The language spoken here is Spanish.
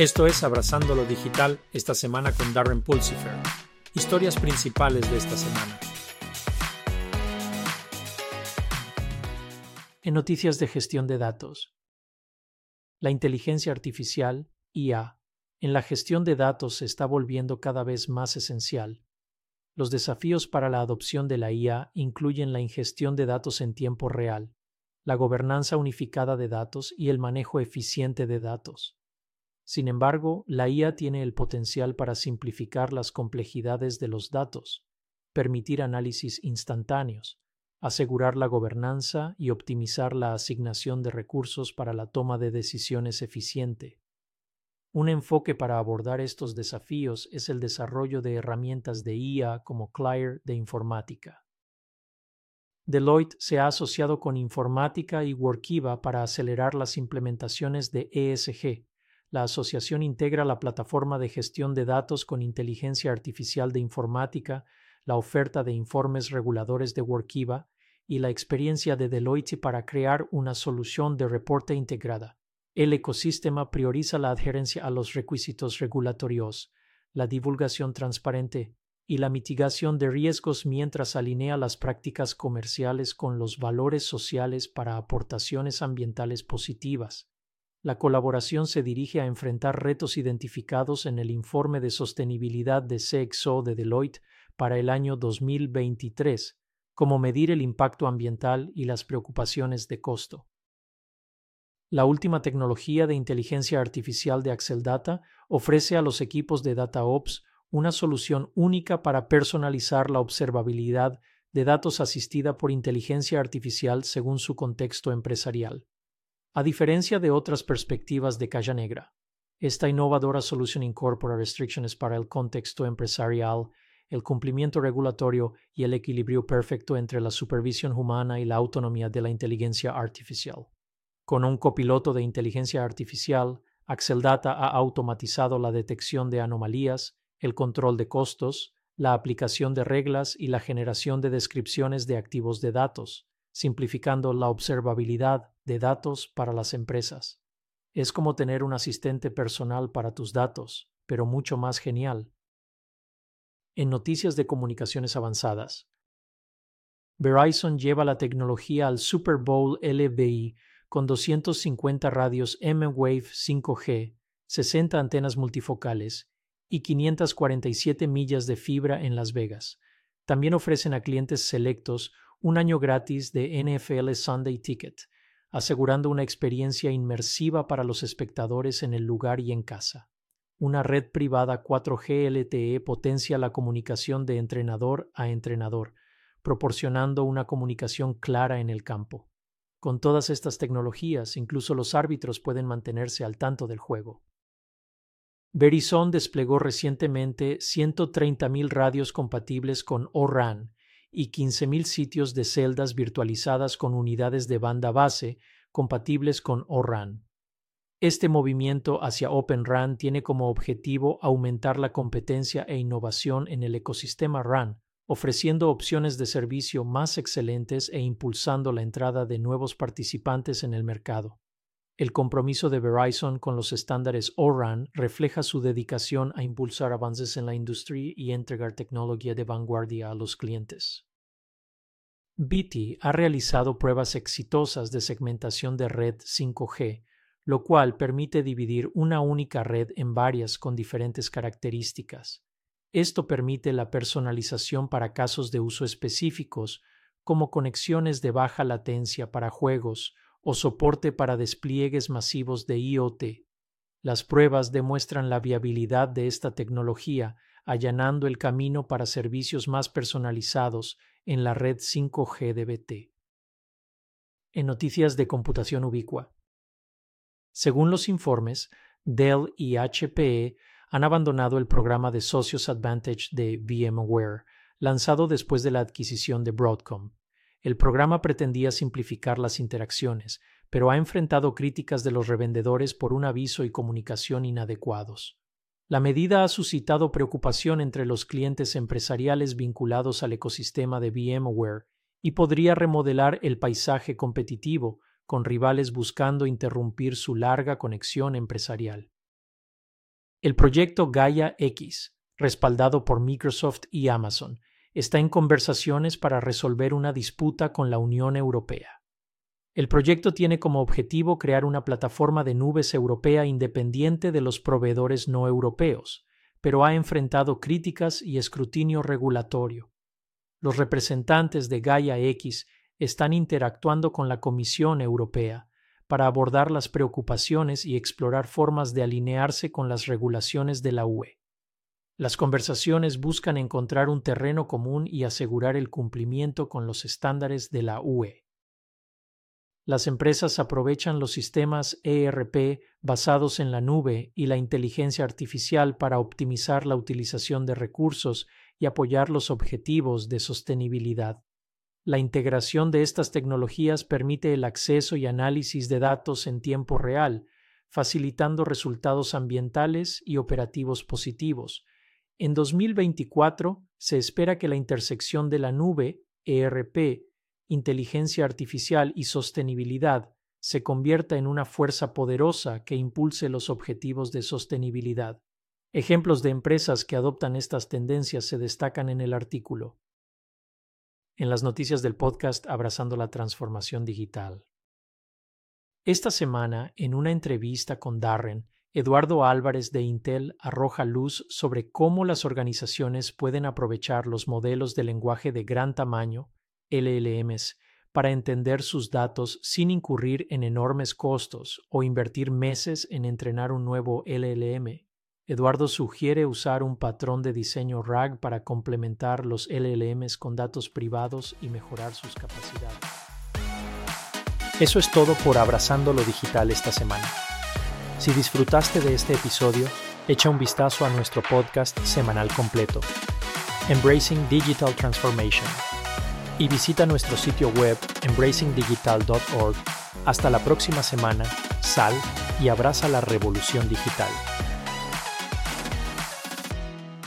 Esto es Abrazando lo Digital esta semana con Darren Pulsifer. Historias principales de esta semana. En noticias de gestión de datos. La inteligencia artificial, IA, en la gestión de datos se está volviendo cada vez más esencial. Los desafíos para la adopción de la IA incluyen la ingestión de datos en tiempo real, la gobernanza unificada de datos y el manejo eficiente de datos. Sin embargo, la IA tiene el potencial para simplificar las complejidades de los datos, permitir análisis instantáneos, asegurar la gobernanza y optimizar la asignación de recursos para la toma de decisiones eficiente. Un enfoque para abordar estos desafíos es el desarrollo de herramientas de IA como Claire de informática. Deloitte se ha asociado con Informática y Workiva para acelerar las implementaciones de ESG, la asociación integra la plataforma de gestión de datos con inteligencia artificial de informática, la oferta de informes reguladores de Workiva y la experiencia de Deloitte para crear una solución de reporte integrada. El ecosistema prioriza la adherencia a los requisitos regulatorios, la divulgación transparente y la mitigación de riesgos mientras alinea las prácticas comerciales con los valores sociales para aportaciones ambientales positivas. La colaboración se dirige a enfrentar retos identificados en el informe de sostenibilidad de CXO de Deloitte para el año 2023, como medir el impacto ambiental y las preocupaciones de costo. La última tecnología de inteligencia artificial de Axel Data ofrece a los equipos de DataOps una solución única para personalizar la observabilidad de datos asistida por inteligencia artificial según su contexto empresarial. A diferencia de otras perspectivas de Caja Negra, esta innovadora solución incorpora restricciones para el contexto empresarial, el cumplimiento regulatorio y el equilibrio perfecto entre la supervisión humana y la autonomía de la inteligencia artificial. Con un copiloto de inteligencia artificial, Axel Data ha automatizado la detección de anomalías, el control de costos, la aplicación de reglas y la generación de descripciones de activos de datos, simplificando la observabilidad de datos para las empresas. Es como tener un asistente personal para tus datos, pero mucho más genial. En noticias de comunicaciones avanzadas, Verizon lleva la tecnología al Super Bowl LBI con 250 radios M-Wave 5G, 60 antenas multifocales y 547 millas de fibra en Las Vegas. También ofrecen a clientes selectos un año gratis de NFL Sunday Ticket, asegurando una experiencia inmersiva para los espectadores en el lugar y en casa. Una red privada 4G LTE potencia la comunicación de entrenador a entrenador, proporcionando una comunicación clara en el campo. Con todas estas tecnologías, incluso los árbitros pueden mantenerse al tanto del juego. Verizon desplegó recientemente 130.000 radios compatibles con ORAN, y 15.000 sitios de celdas virtualizadas con unidades de banda base compatibles con ORAN. Este movimiento hacia Open RAN tiene como objetivo aumentar la competencia e innovación en el ecosistema RAN, ofreciendo opciones de servicio más excelentes e impulsando la entrada de nuevos participantes en el mercado. El compromiso de Verizon con los estándares ORAN refleja su dedicación a impulsar avances en la industria y entregar tecnología de vanguardia a los clientes. BT ha realizado pruebas exitosas de segmentación de red 5G, lo cual permite dividir una única red en varias con diferentes características. Esto permite la personalización para casos de uso específicos, como conexiones de baja latencia para juegos o soporte para despliegues masivos de IoT. Las pruebas demuestran la viabilidad de esta tecnología, allanando el camino para servicios más personalizados en la red 5G de BT. En noticias de computación ubicua. Según los informes, Dell y HPE han abandonado el programa de Socios Advantage de VMware, lanzado después de la adquisición de Broadcom. El programa pretendía simplificar las interacciones, pero ha enfrentado críticas de los revendedores por un aviso y comunicación inadecuados. La medida ha suscitado preocupación entre los clientes empresariales vinculados al ecosistema de VMware y podría remodelar el paisaje competitivo, con rivales buscando interrumpir su larga conexión empresarial. El proyecto Gaia X, respaldado por Microsoft y Amazon, está en conversaciones para resolver una disputa con la Unión Europea. El proyecto tiene como objetivo crear una plataforma de nubes europea independiente de los proveedores no europeos, pero ha enfrentado críticas y escrutinio regulatorio. Los representantes de Gaia X están interactuando con la Comisión Europea para abordar las preocupaciones y explorar formas de alinearse con las regulaciones de la UE. Las conversaciones buscan encontrar un terreno común y asegurar el cumplimiento con los estándares de la UE. Las empresas aprovechan los sistemas ERP basados en la nube y la inteligencia artificial para optimizar la utilización de recursos y apoyar los objetivos de sostenibilidad. La integración de estas tecnologías permite el acceso y análisis de datos en tiempo real, facilitando resultados ambientales y operativos positivos. En 2024 se espera que la intersección de la nube, ERP, inteligencia artificial y sostenibilidad se convierta en una fuerza poderosa que impulse los objetivos de sostenibilidad. Ejemplos de empresas que adoptan estas tendencias se destacan en el artículo en las noticias del podcast Abrazando la Transformación Digital. Esta semana, en una entrevista con Darren, Eduardo Álvarez de Intel arroja luz sobre cómo las organizaciones pueden aprovechar los modelos de lenguaje de gran tamaño, LLMs, para entender sus datos sin incurrir en enormes costos o invertir meses en entrenar un nuevo LLM Eduardo sugiere usar un patrón de diseño RAG para complementar los LLMs con datos privados y mejorar sus capacidades. Eso es todo por Abrazando lo Digital esta semana. Si disfrutaste de este episodio, echa un vistazo a nuestro podcast semanal completo, Embracing Digital Transformation, y visita nuestro sitio web embracingdigital.org. Hasta la próxima semana, sal y abraza la revolución digital.